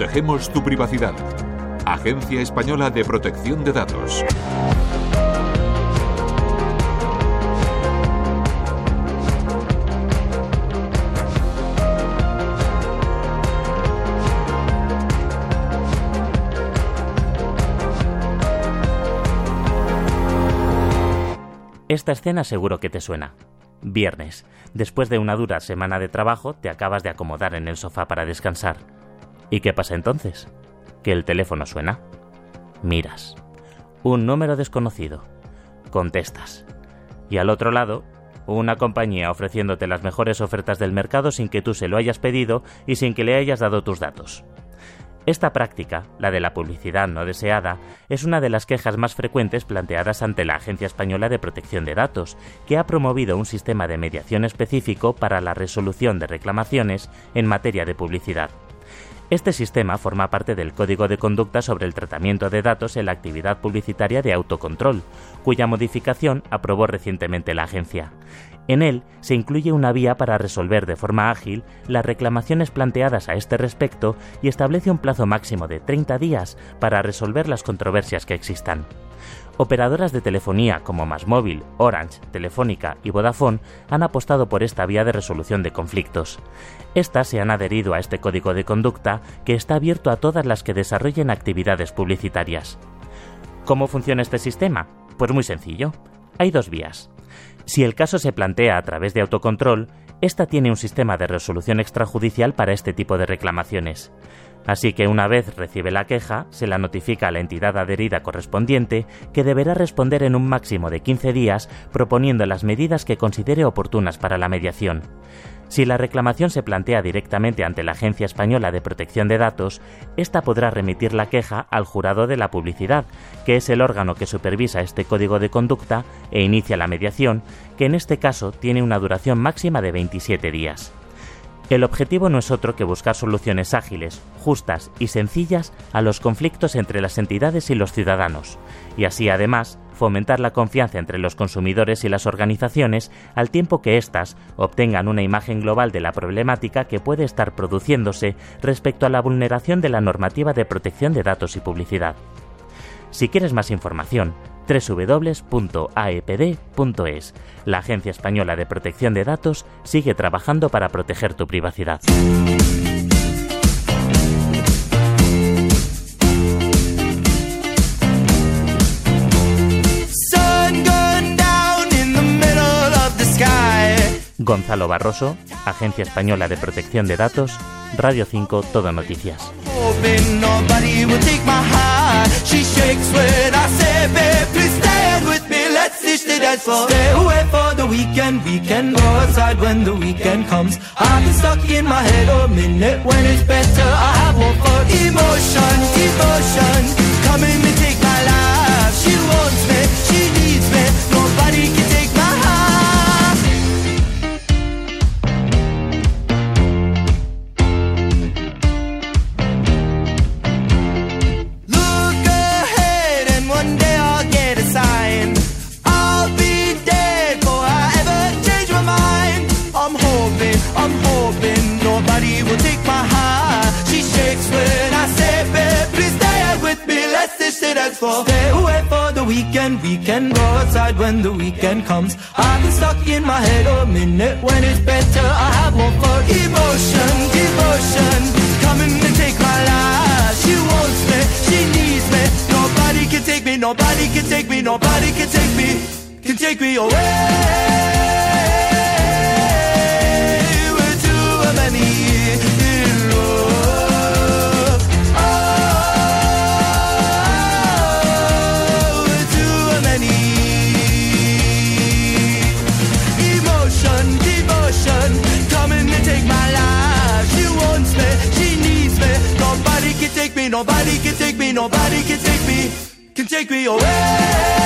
Protegemos tu privacidad. Agencia Española de Protección de Datos. Esta escena seguro que te suena. Viernes. Después de una dura semana de trabajo, te acabas de acomodar en el sofá para descansar. ¿Y qué pasa entonces? Que el teléfono suena. Miras. Un número desconocido. Contestas. Y al otro lado, una compañía ofreciéndote las mejores ofertas del mercado sin que tú se lo hayas pedido y sin que le hayas dado tus datos. Esta práctica, la de la publicidad no deseada, es una de las quejas más frecuentes planteadas ante la Agencia Española de Protección de Datos, que ha promovido un sistema de mediación específico para la resolución de reclamaciones en materia de publicidad. Este sistema forma parte del Código de Conducta sobre el Tratamiento de Datos en la Actividad Publicitaria de Autocontrol, cuya modificación aprobó recientemente la agencia. En él se incluye una vía para resolver de forma ágil las reclamaciones planteadas a este respecto y establece un plazo máximo de 30 días para resolver las controversias que existan. Operadoras de telefonía como Masmóvil, Orange, Telefónica y Vodafone han apostado por esta vía de resolución de conflictos. Estas se han adherido a este código de conducta que está abierto a todas las que desarrollen actividades publicitarias. ¿Cómo funciona este sistema? Pues muy sencillo. Hay dos vías. Si el caso se plantea a través de autocontrol, esta tiene un sistema de resolución extrajudicial para este tipo de reclamaciones. Así que una vez recibe la queja, se la notifica a la entidad adherida correspondiente, que deberá responder en un máximo de 15 días proponiendo las medidas que considere oportunas para la mediación. Si la reclamación se plantea directamente ante la Agencia Española de Protección de Datos, ésta podrá remitir la queja al jurado de la publicidad, que es el órgano que supervisa este código de conducta e inicia la mediación, que en este caso tiene una duración máxima de 27 días. El objetivo no es otro que buscar soluciones ágiles, justas y sencillas a los conflictos entre las entidades y los ciudadanos, y así además fomentar la confianza entre los consumidores y las organizaciones al tiempo que éstas obtengan una imagen global de la problemática que puede estar produciéndose respecto a la vulneración de la normativa de protección de datos y publicidad. Si quieres más información, www.aepd.es. La Agencia Española de Protección de Datos sigue trabajando para proteger tu privacidad. Gonzalo Barroso, Agencia Española de Protección de Datos, Radio 5 Todo Noticias. Hoping nobody will take my heart. She shakes when I say, babe, please stand with me, let's ditch the dance floor. Stay away for the weekend, we can go outside when the weekend comes. I've been stuck in my head a minute when it's better, I have more emotion, emotion. Come in and take my life. For. Stay away for the weekend. We can go outside when the weekend comes. I've been stuck in my head a minute when it's better. I have more for emotion, devotion. Coming to take my life. She wants me, she needs me. Nobody can take me, nobody can take me, nobody can take me, can take me away. Nobody can take me, nobody can take me, can take me away.